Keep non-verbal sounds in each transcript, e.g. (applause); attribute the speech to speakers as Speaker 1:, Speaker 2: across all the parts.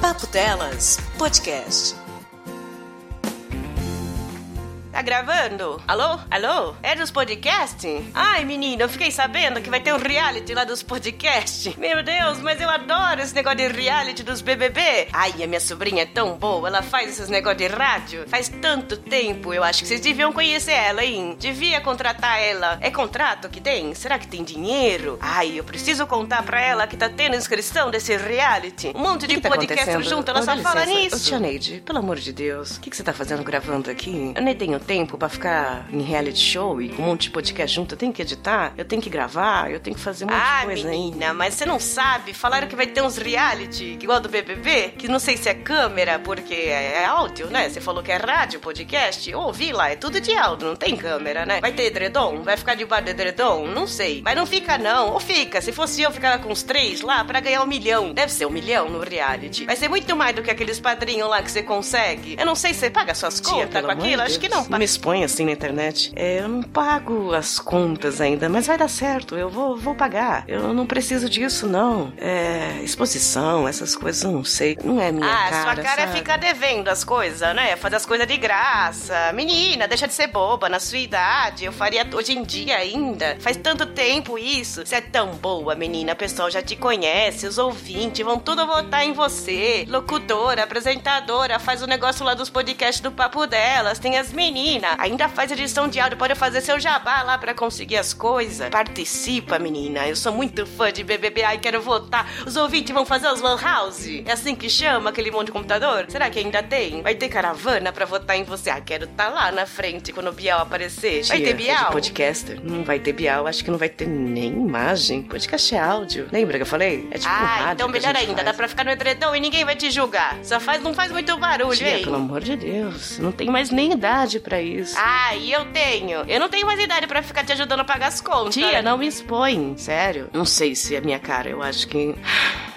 Speaker 1: Papo Delas Podcast.
Speaker 2: Tá gravando? Alô? Alô? É dos podcasts? Ai, menina, eu fiquei sabendo que vai ter um reality lá dos podcasts. Meu Deus, mas eu adoro esse negócio de reality dos BBB. Ai, a minha sobrinha é tão boa, ela faz esses negócios de rádio. Faz tanto tempo, eu acho que vocês deviam conhecer ela, hein? Devia contratar ela. É contrato que tem? Será que tem dinheiro? Ai, eu preciso contar pra ela que tá tendo inscrição desse reality. Um monte de
Speaker 1: que tá
Speaker 2: podcast junto, ela
Speaker 1: Ô,
Speaker 2: só
Speaker 1: dá
Speaker 2: fala
Speaker 1: licença.
Speaker 2: nisso.
Speaker 1: Ô, tia Neide, pelo amor de Deus, o que, que você tá fazendo gravando aqui? Eu nem tenho tempo pra ficar em reality show e com um monte de podcast junto. Eu tenho que editar, eu tenho que gravar, eu tenho que fazer um monte
Speaker 2: Ah,
Speaker 1: de coisa ainda.
Speaker 2: menina, mas você não sabe? Falaram que vai ter uns reality, igual do BBB, que não sei se é câmera, porque é, é áudio, né? Você falou que é rádio, podcast. Eu ouvi lá, é tudo de áudio, não tem câmera, né? Vai ter edredom? Vai ficar debaixo do edredom? Não sei. Mas não fica, não. Ou fica. Se fosse eu, ficava com os três lá pra ganhar um milhão. Deve ser um milhão no reality. Vai ser muito mais do que aqueles padrinhos lá que você consegue. Eu não sei se você paga suas contas com aquilo.
Speaker 1: de
Speaker 2: Acho que
Speaker 1: Deus,
Speaker 2: Não paga.
Speaker 1: Me expõe assim na internet. É, eu não pago as contas ainda, mas vai dar certo. Eu vou, vou pagar. Eu não preciso disso, não. É, exposição, essas coisas, eu não sei. Não é minha
Speaker 2: Ah,
Speaker 1: cara.
Speaker 2: sua cara é
Speaker 1: sabe?
Speaker 2: ficar devendo as coisas, né? Fazer as coisas de graça. Menina, deixa de ser boba. Na sua idade, eu faria hoje em dia ainda. Faz tanto tempo isso. Você é tão boa, menina. O pessoal já te conhece, os ouvintes vão tudo votar em você. Locutora, apresentadora, faz o negócio lá dos podcasts do Papo Delas. Tem as meninas. Ainda faz edição de áudio, pode fazer seu jabá lá pra conseguir as coisas. Participa, menina. Eu sou muito fã de BBB. Ai, quero votar. Os ouvintes vão fazer os Lan House. É assim que chama aquele monte de computador? Será que ainda tem? Vai ter caravana pra votar em você? Ah, quero estar lá na frente quando o Bial aparecer. Vai
Speaker 1: Tia,
Speaker 2: ter
Speaker 1: é de
Speaker 2: Bial?
Speaker 1: podcaster. Não vai ter Bial. Acho que não vai ter nem imagem. Podcast é áudio. Lembra que eu falei? É tipo um
Speaker 2: Ah,
Speaker 1: rádio
Speaker 2: então melhor ainda, dá
Speaker 1: faz.
Speaker 2: pra ficar no edredom e ninguém vai te julgar. Só faz, não faz muito barulho,
Speaker 1: Tia,
Speaker 2: hein?
Speaker 1: pelo amor de Deus. Não tem mais nem idade isso.
Speaker 2: Ah, e eu tenho. Eu não tenho mais idade pra ficar te ajudando a pagar as contas.
Speaker 1: Tia, não me expõe, sério. Não sei se é minha cara, eu acho que.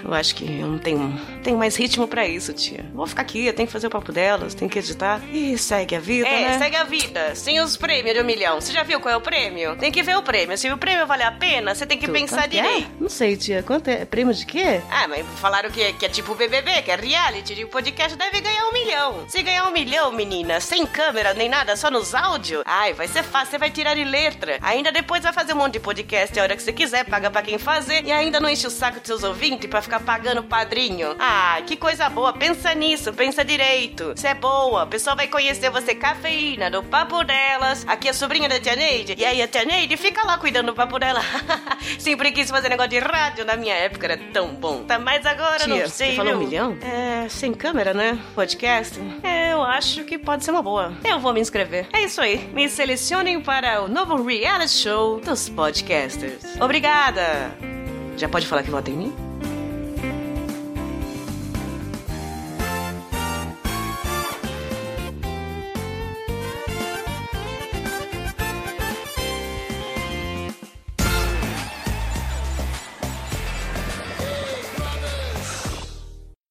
Speaker 1: Eu acho que eu não tenho, tenho mais ritmo pra isso, tia. Vou ficar aqui, eu tenho que fazer o papo delas, tenho que editar. E segue a vida,
Speaker 2: É,
Speaker 1: né?
Speaker 2: segue a vida. Sem os prêmios de um milhão. Você já viu qual é o prêmio? Tem que ver o prêmio. Se o prêmio valer a pena, você tem que
Speaker 1: Tu,
Speaker 2: pensar
Speaker 1: é?
Speaker 2: direito.
Speaker 1: Não sei, tia. Quanto é? Prêmio de quê?
Speaker 2: Ah, mas falaram que, que é tipo BBB, que é reality, de podcast deve ganhar um milhão. Se ganhar um milhão, menina, sem câmera nem nada, só nos áudios, ai, vai ser fácil, você vai tirar de letra. Ainda depois vai fazer um monte de podcast a hora que você quiser, paga pra quem fazer, e ainda não enche o saco dos seus ouvintes pra ficar pagando padrinho. Ah, que coisa boa, pensa nisso, pensa direito. Você é boa, o pessoal vai conhecer você, cafeína, do papo delas. Aqui é a sobrinha da tia Neide, e aí a tia Neide fica lá cuidando do papo dela. (laughs) Sempre quis fazer negócio de rádio na minha época, era tão bom. Tá, mas agora
Speaker 1: Tia,
Speaker 2: não
Speaker 1: você
Speaker 2: sei,
Speaker 1: falou um milhão? É, sem câmera, né? Podcast? É, eu acho que pode ser uma boa. Eu vou me inscrever. É isso aí. Me selecionem para o novo reality show dos podcasters. Obrigada! Já pode falar que vota em mim?